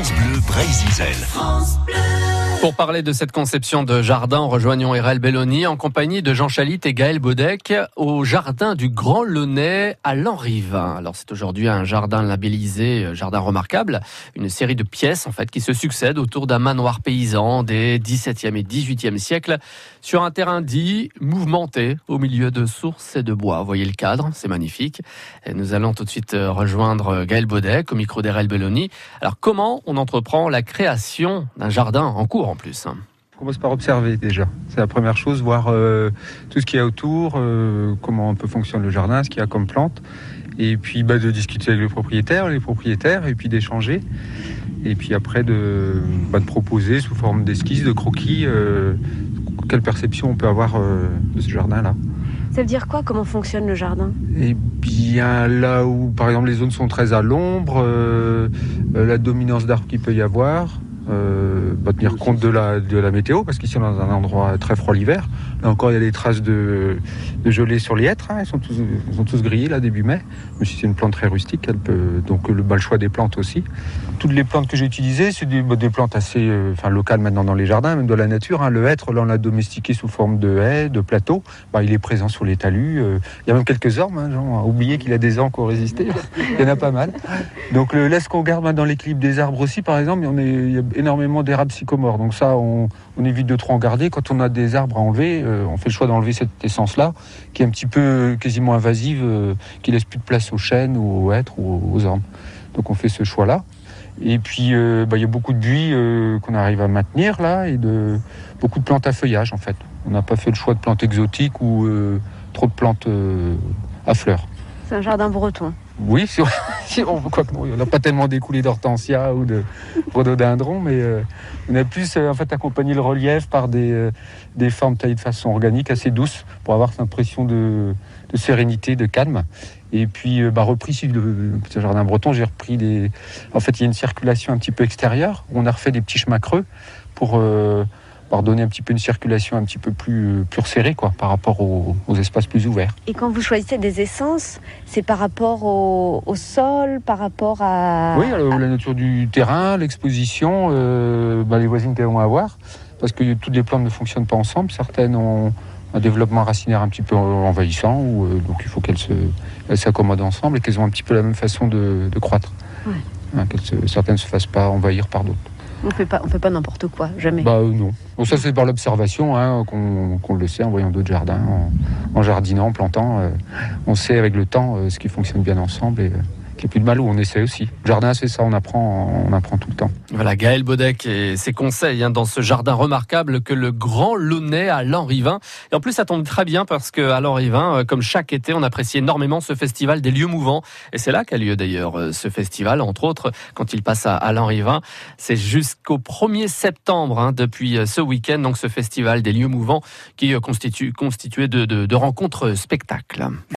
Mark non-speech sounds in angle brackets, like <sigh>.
France Bleu Brésil. Pour parler de cette conception de jardin, rejoignons Erel Belloni en compagnie de Jean Chalit et Gaël Baudec au jardin du Grand Launay à Lanrivain. Alors c'est aujourd'hui un jardin labellisé, euh, jardin remarquable, une série de pièces en fait qui se succèdent autour d'un manoir paysan des 17e et 18e siècles sur un terrain dit mouvementé au milieu de sources et de bois. Vous voyez le cadre, c'est magnifique. Nous allons tout de suite euh, rejoindre Gaël Baudec au micro d'Erel Belloni. Alors comment on entreprend la création d'un jardin en cours en plus. On commence par observer déjà. C'est la première chose, voir euh, tout ce qu'il y a autour, euh, comment un peu fonctionne le jardin, ce qu'il y a comme plante. Et puis bah, de discuter avec le propriétaire, les propriétaires, et puis d'échanger. Et puis après de, bah, de proposer sous forme d'esquisse, de croquis, euh, quelle perception on peut avoir de ce jardin-là. Ça veut dire quoi Comment fonctionne le jardin? Eh bien, là où, par exemple, les zones sont très à l'ombre, la dominance d'arbres qu'il peut y avoir, euh, bah, tenir compte de la, de la météo, parce qu'ici on est dans un endroit très froid l'hiver. Là encore, il y a des traces de, de gelée sur les hêtres. Hein. Ils, sont tous, ils sont tous grillés là début mai. Mais si c'est une plante très rustique, elle peut donc le, bah, le choix des plantes aussi. Toutes les plantes que j'ai utilisées, c'est des, bah, des, plantes assez euh, enfin, locales maintenant dans les jardins, même de la nature. Hein. Le hêtre, là on l'a domestiqué sous forme de haies, de plateaux. Bah, il est présent sur les talus. Euh, il y a même quelques ormes. Hein, genre, oublié qu'il a des ormes qui ont résisté. <laughs> il y en a pas mal. Donc le, là, ce qu'on regarde dans l'équilibre des arbres aussi, par exemple, il y, a, il y a énormément d'érables sycomores. Donc ça, on, on, évite de trop en garder. Quand on a des arbres à enlever, euh, on fait le choix d'enlever cette essence-là, qui est un petit peu quasiment invasive, euh, qui laisse plus de place aux chênes ou aux hêtres ou aux ormes. Donc on fait ce choix-là. Et puis euh, bah, il y a beaucoup de buis euh, qu'on arrive à maintenir là, et de beaucoup de plantes à feuillage en fait. On n'a pas fait le choix de plantes exotiques ou euh, trop de plantes à fleurs. C'est un jardin breton. Oui, si on, on n'a pas tellement découlé d'hortensia ou de rhododendron, mais euh, on a plus euh, en fait accompagné le relief par des, euh, des formes taillées de façon organique, assez douces, pour avoir cette impression de, de sérénité, de calme. Et puis, bah, repris sur le petit jardin breton, j'ai repris des. En fait, il y a une circulation un petit peu extérieure. On a refait des petits chemins creux pour par donner un petit peu une circulation un petit peu plus, plus resserrée quoi, par rapport aux, aux, espaces plus ouverts. Et quand vous choisissez des essences, c'est par rapport au, au, sol, par rapport à... Oui, alors, la nature du terrain, l'exposition, euh, bah, les voisines qu'elles vont avoir, parce que toutes les plantes ne fonctionnent pas ensemble. Certaines ont un développement racinaire un petit peu envahissant, euh, donc il faut qu'elles s'accommodent ensemble et qu'elles ont un petit peu la même façon de, de croître. Ouais. Hein, se, certaines ne se fassent pas envahir par d'autres. On fait pas, on fait pas n'importe quoi, jamais. Bah euh, non. Ça c'est par l'observation hein, qu'on qu le sait en voyant d'autres jardins, en, jardinant, en plantant. Euh, on sait avec le temps euh, ce qui fonctionne bien ensemble a plus de mal où on essaie aussi. Jardin, c'est ça, on apprend, on apprend tout le temps. Voilà, Gaël Baudec et ses conseils hein, dans ce jardin remarquable que le Grand Launay à Lanrivain. Et en plus, ça tombe très bien parce que à Lanrivain, comme chaque été, on apprécie énormément ce festival des lieux mouvants. Et c'est là qu'a lieu d'ailleurs ce festival, entre autres, quand il passe à, à Lanrivain. C'est jusqu'au 1er septembre, hein, depuis ce week-end, donc ce festival des lieux mouvants qui constitue constitué de, de, de rencontres spectacles.